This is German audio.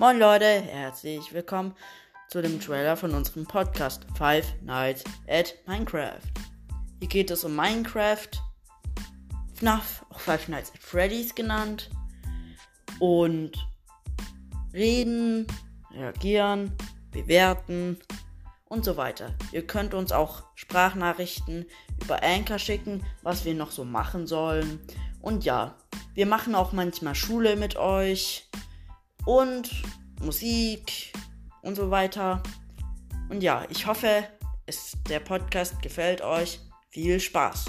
Moin Leute, herzlich willkommen zu dem Trailer von unserem Podcast Five Nights at Minecraft. Hier geht es um Minecraft, FNAF, auch Five Nights at Freddy's genannt, und reden, reagieren, bewerten und so weiter. Ihr könnt uns auch Sprachnachrichten über Anchor schicken, was wir noch so machen sollen. Und ja, wir machen auch manchmal Schule mit euch und Musik und so weiter. Und ja, ich hoffe, es, der Podcast gefällt euch. Viel Spaß!